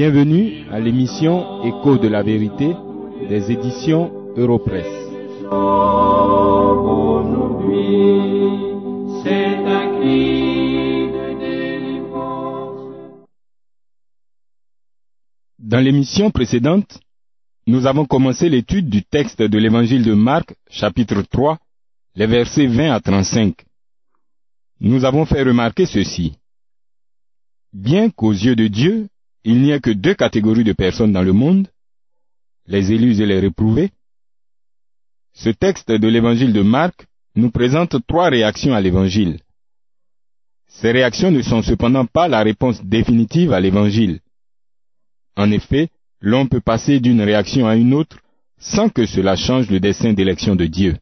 Bienvenue à l'émission Écho de la vérité des éditions Europresse. Dans l'émission précédente, nous avons commencé l'étude du texte de l'évangile de Marc, chapitre 3, les versets 20 à 35. Nous avons fait remarquer ceci. Bien qu'aux yeux de Dieu, il n'y ait que deux catégories de personnes dans le monde, les élus et les réprouvés, ce texte de l'évangile de Marc nous présente trois réactions à l'évangile. Ces réactions ne sont cependant pas la réponse définitive à l'évangile. En effet, l'on peut passer d'une réaction à une autre sans que cela change le dessein d'élection de Dieu.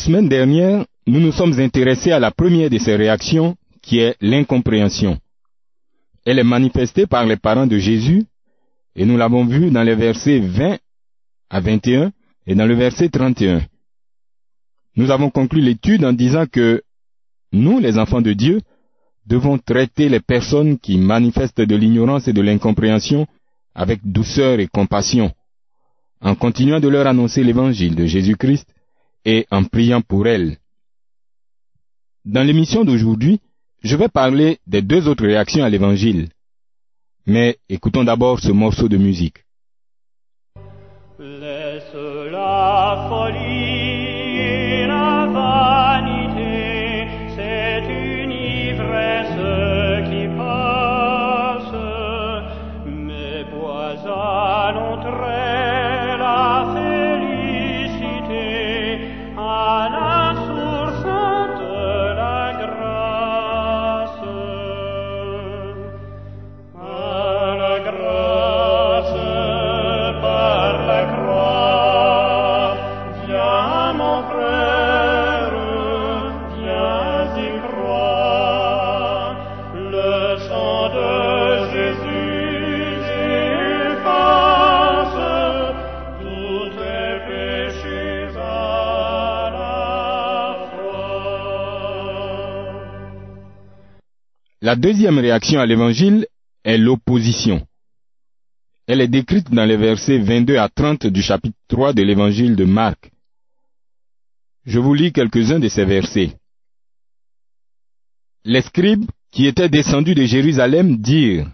Semaine dernière, nous nous sommes intéressés à la première de ces réactions, qui est l'incompréhension. Elle est manifestée par les parents de Jésus, et nous l'avons vu dans les versets 20 à 21 et dans le verset 31. Nous avons conclu l'étude en disant que nous, les enfants de Dieu, devons traiter les personnes qui manifestent de l'ignorance et de l'incompréhension avec douceur et compassion, en continuant de leur annoncer l'évangile de Jésus-Christ et en priant pour elles. Dans l'émission d'aujourd'hui, je vais parler des deux autres réactions à l'Évangile. Mais écoutons d'abord ce morceau de musique. La deuxième réaction à l'Évangile est l'opposition. Elle est décrite dans les versets 22 à 30 du chapitre 3 de l'Évangile de Marc. Je vous lis quelques-uns de ces versets. Les scribes qui étaient descendus de Jérusalem dirent,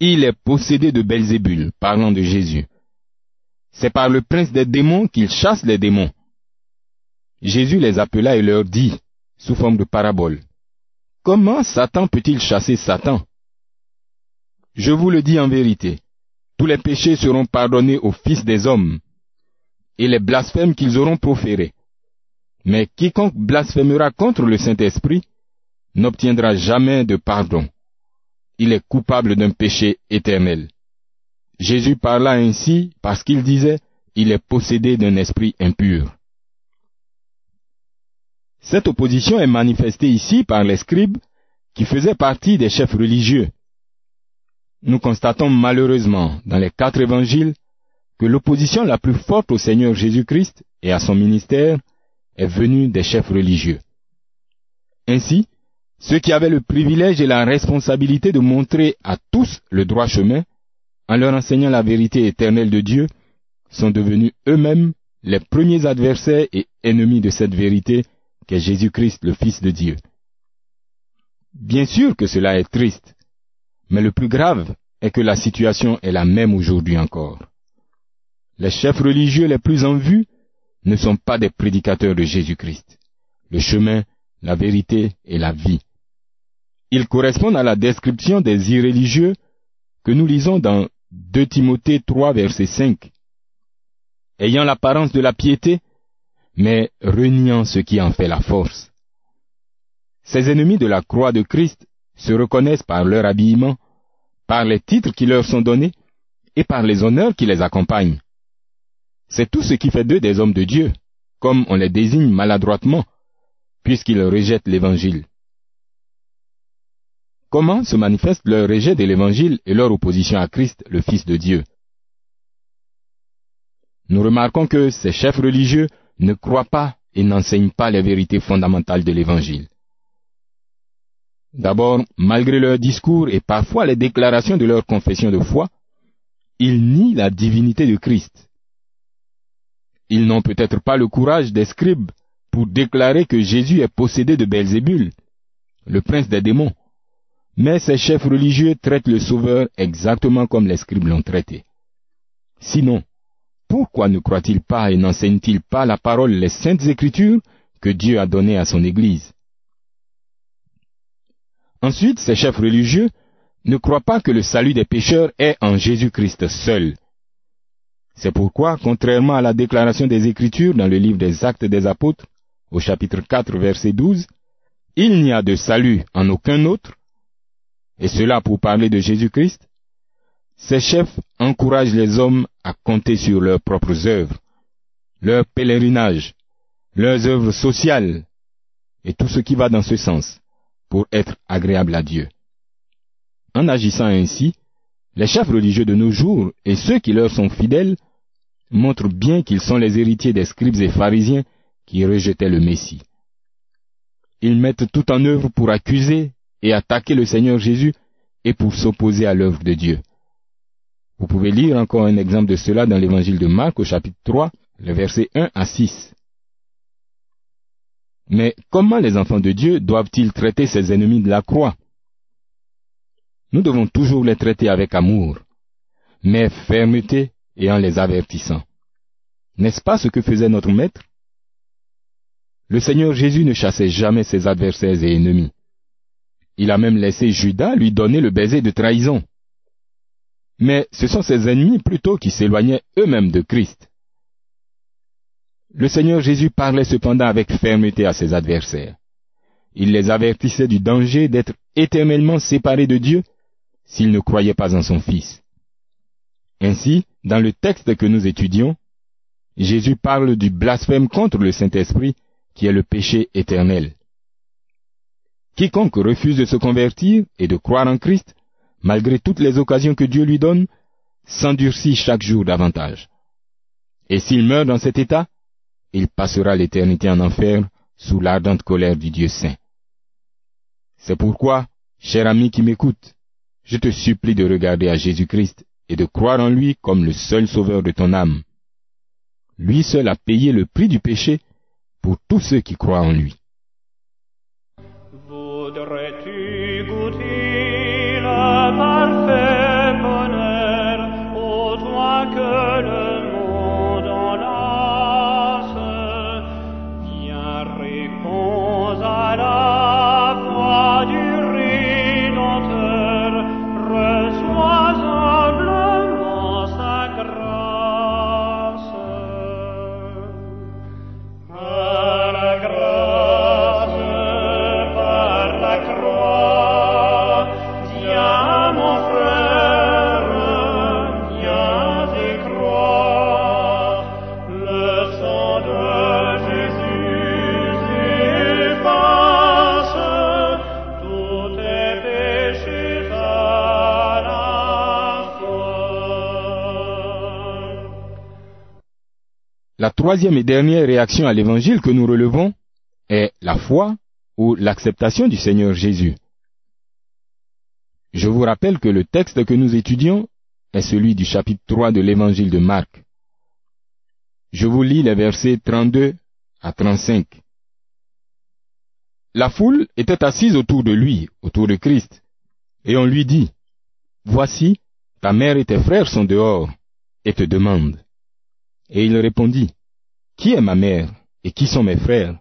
Il est possédé de Belzébul, parlant de Jésus. C'est par le prince des démons qu'il chasse les démons. Jésus les appela et leur dit, sous forme de parabole, Comment Satan peut-il chasser Satan Je vous le dis en vérité, tous les péchés seront pardonnés aux fils des hommes, et les blasphèmes qu'ils auront proférés. Mais quiconque blasphémera contre le Saint-Esprit n'obtiendra jamais de pardon. Il est coupable d'un péché éternel. Jésus parla ainsi parce qu'il disait, il est possédé d'un esprit impur. Cette opposition est manifestée ici par les scribes qui faisaient partie des chefs religieux. Nous constatons malheureusement dans les quatre évangiles que l'opposition la plus forte au Seigneur Jésus-Christ et à son ministère est venue des chefs religieux. Ainsi, ceux qui avaient le privilège et la responsabilité de montrer à tous le droit chemin, en leur enseignant la vérité éternelle de Dieu, sont devenus eux-mêmes les premiers adversaires et ennemis de cette vérité qu'est Jésus-Christ le Fils de Dieu. Bien sûr que cela est triste, mais le plus grave est que la situation est la même aujourd'hui encore. Les chefs religieux les plus en vue ne sont pas des prédicateurs de Jésus-Christ, le chemin, la vérité et la vie. Ils correspondent à la description des irréligieux que nous lisons dans 2 Timothée 3 verset 5. Ayant l'apparence de la piété, mais reniant ce qui en fait la force. Ces ennemis de la croix de Christ se reconnaissent par leur habillement, par les titres qui leur sont donnés, et par les honneurs qui les accompagnent. C'est tout ce qui fait d'eux des hommes de Dieu, comme on les désigne maladroitement, puisqu'ils rejettent l'Évangile. Comment se manifeste leur rejet de l'Évangile et leur opposition à Christ, le Fils de Dieu? Nous remarquons que ces chefs religieux ne croient pas et n'enseignent pas les vérités fondamentales de l'Évangile. D'abord, malgré leur discours et parfois les déclarations de leur confession de foi, ils nient la divinité de Christ. Ils n'ont peut-être pas le courage des scribes pour déclarer que Jésus est possédé de Belzébul, le prince des démons. Mais ces chefs religieux traitent le Sauveur exactement comme les scribes l'ont traité. Sinon, pourquoi ne croient-ils pas et n'enseignent-ils pas la parole, les saintes écritures que Dieu a données à son Église? Ensuite, ces chefs religieux ne croient pas que le salut des pécheurs est en Jésus-Christ seul. C'est pourquoi, contrairement à la déclaration des Écritures dans le livre des Actes des Apôtres, au chapitre 4, verset 12, il n'y a de salut en aucun autre, et cela pour parler de Jésus-Christ, ces chefs encouragent les hommes à compter sur leurs propres œuvres, leur pèlerinage, leurs œuvres sociales, et tout ce qui va dans ce sens, pour être agréable à Dieu. En agissant ainsi, les chefs religieux de nos jours et ceux qui leur sont fidèles montrent bien qu'ils sont les héritiers des scribes et pharisiens qui rejetaient le Messie. Ils mettent tout en œuvre pour accuser et attaquer le Seigneur Jésus et pour s'opposer à l'œuvre de Dieu. Vous pouvez lire encore un exemple de cela dans l'évangile de Marc au chapitre 3, le verset 1 à 6. Mais comment les enfants de Dieu doivent-ils traiter ces ennemis de la croix? Nous devons toujours les traiter avec amour, mais fermeté et en les avertissant. N'est-ce pas ce que faisait notre Maître? Le Seigneur Jésus ne chassait jamais ses adversaires et ennemis. Il a même laissé Judas lui donner le baiser de trahison. Mais ce sont ses ennemis plutôt qui s'éloignaient eux-mêmes de Christ. Le Seigneur Jésus parlait cependant avec fermeté à ses adversaires. Il les avertissait du danger d'être éternellement séparés de Dieu s'ils ne croyaient pas en son Fils. Ainsi, dans le texte que nous étudions, Jésus parle du blasphème contre le Saint-Esprit qui est le péché éternel. Quiconque refuse de se convertir et de croire en Christ, malgré toutes les occasions que Dieu lui donne, s'endurcit chaque jour davantage. Et s'il meurt dans cet état, il passera l'éternité en enfer sous l'ardente colère du Dieu saint. C'est pourquoi, cher ami qui m'écoute, je te supplie de regarder à Jésus-Christ et de croire en lui comme le seul sauveur de ton âme. Lui seul a payé le prix du péché pour tous ceux qui croient en lui. Salvar troisième et dernière réaction à l'évangile que nous relevons est la foi ou l'acceptation du Seigneur Jésus. Je vous rappelle que le texte que nous étudions est celui du chapitre 3 de l'évangile de Marc. Je vous lis les versets 32 à 35. La foule était assise autour de lui, autour de Christ, et on lui dit, Voici, ta mère et tes frères sont dehors, et te demandent. Et il répondit, Qui est ma mère et qui sont mes frères?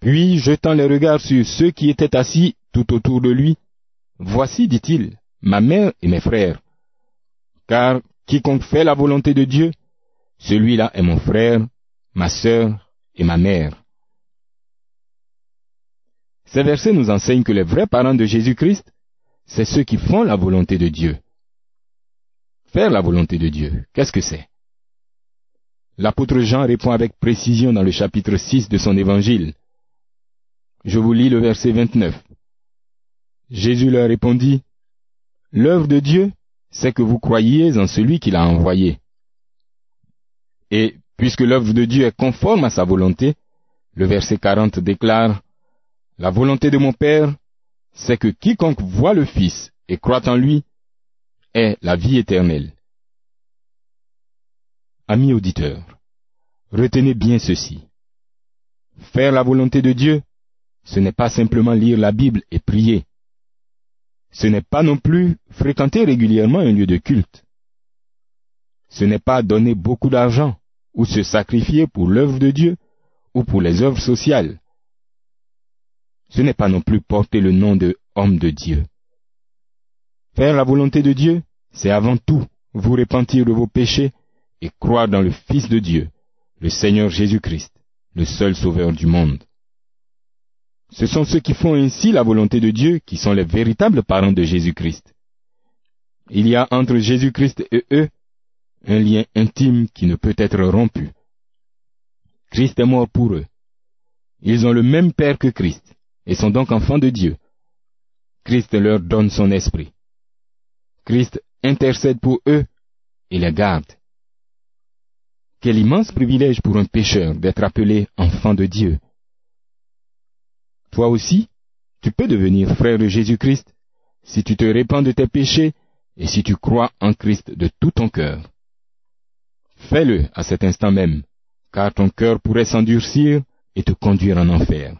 Puis, jetant les regards sur ceux qui étaient assis tout autour de lui, Voici, dit-il, ma mère et mes frères. Car quiconque fait la volonté de Dieu, celui-là est mon frère, ma sœur et ma mère. Ces versets nous enseignent que les vrais parents de Jésus-Christ, c'est ceux qui font la volonté de Dieu. Faire la volonté de Dieu, qu'est-ce que c'est? L'apôtre Jean répond avec précision dans le chapitre 6 de son évangile. Je vous lis le verset 29. Jésus leur répondit, L'œuvre de Dieu, c'est que vous croyiez en celui qui l'a envoyé. Et puisque l'œuvre de Dieu est conforme à sa volonté, le verset 40 déclare, La volonté de mon Père, c'est que quiconque voit le Fils et croit en lui ait la vie éternelle. Amis auditeurs, retenez bien ceci. Faire la volonté de Dieu, ce n'est pas simplement lire la Bible et prier. Ce n'est pas non plus fréquenter régulièrement un lieu de culte. Ce n'est pas donner beaucoup d'argent ou se sacrifier pour l'œuvre de Dieu ou pour les œuvres sociales. Ce n'est pas non plus porter le nom de homme de Dieu. Faire la volonté de Dieu, c'est avant tout vous repentir de vos péchés et croire dans le Fils de Dieu, le Seigneur Jésus-Christ, le seul Sauveur du monde. Ce sont ceux qui font ainsi la volonté de Dieu qui sont les véritables parents de Jésus-Christ. Il y a entre Jésus-Christ et eux un lien intime qui ne peut être rompu. Christ est mort pour eux. Ils ont le même Père que Christ et sont donc enfants de Dieu. Christ leur donne son esprit. Christ intercède pour eux et les garde. Quel immense privilège pour un pécheur d'être appelé enfant de Dieu. Toi aussi, tu peux devenir frère de Jésus-Christ si tu te répands de tes péchés et si tu crois en Christ de tout ton cœur. Fais-le à cet instant même, car ton cœur pourrait s'endurcir et te conduire en enfer.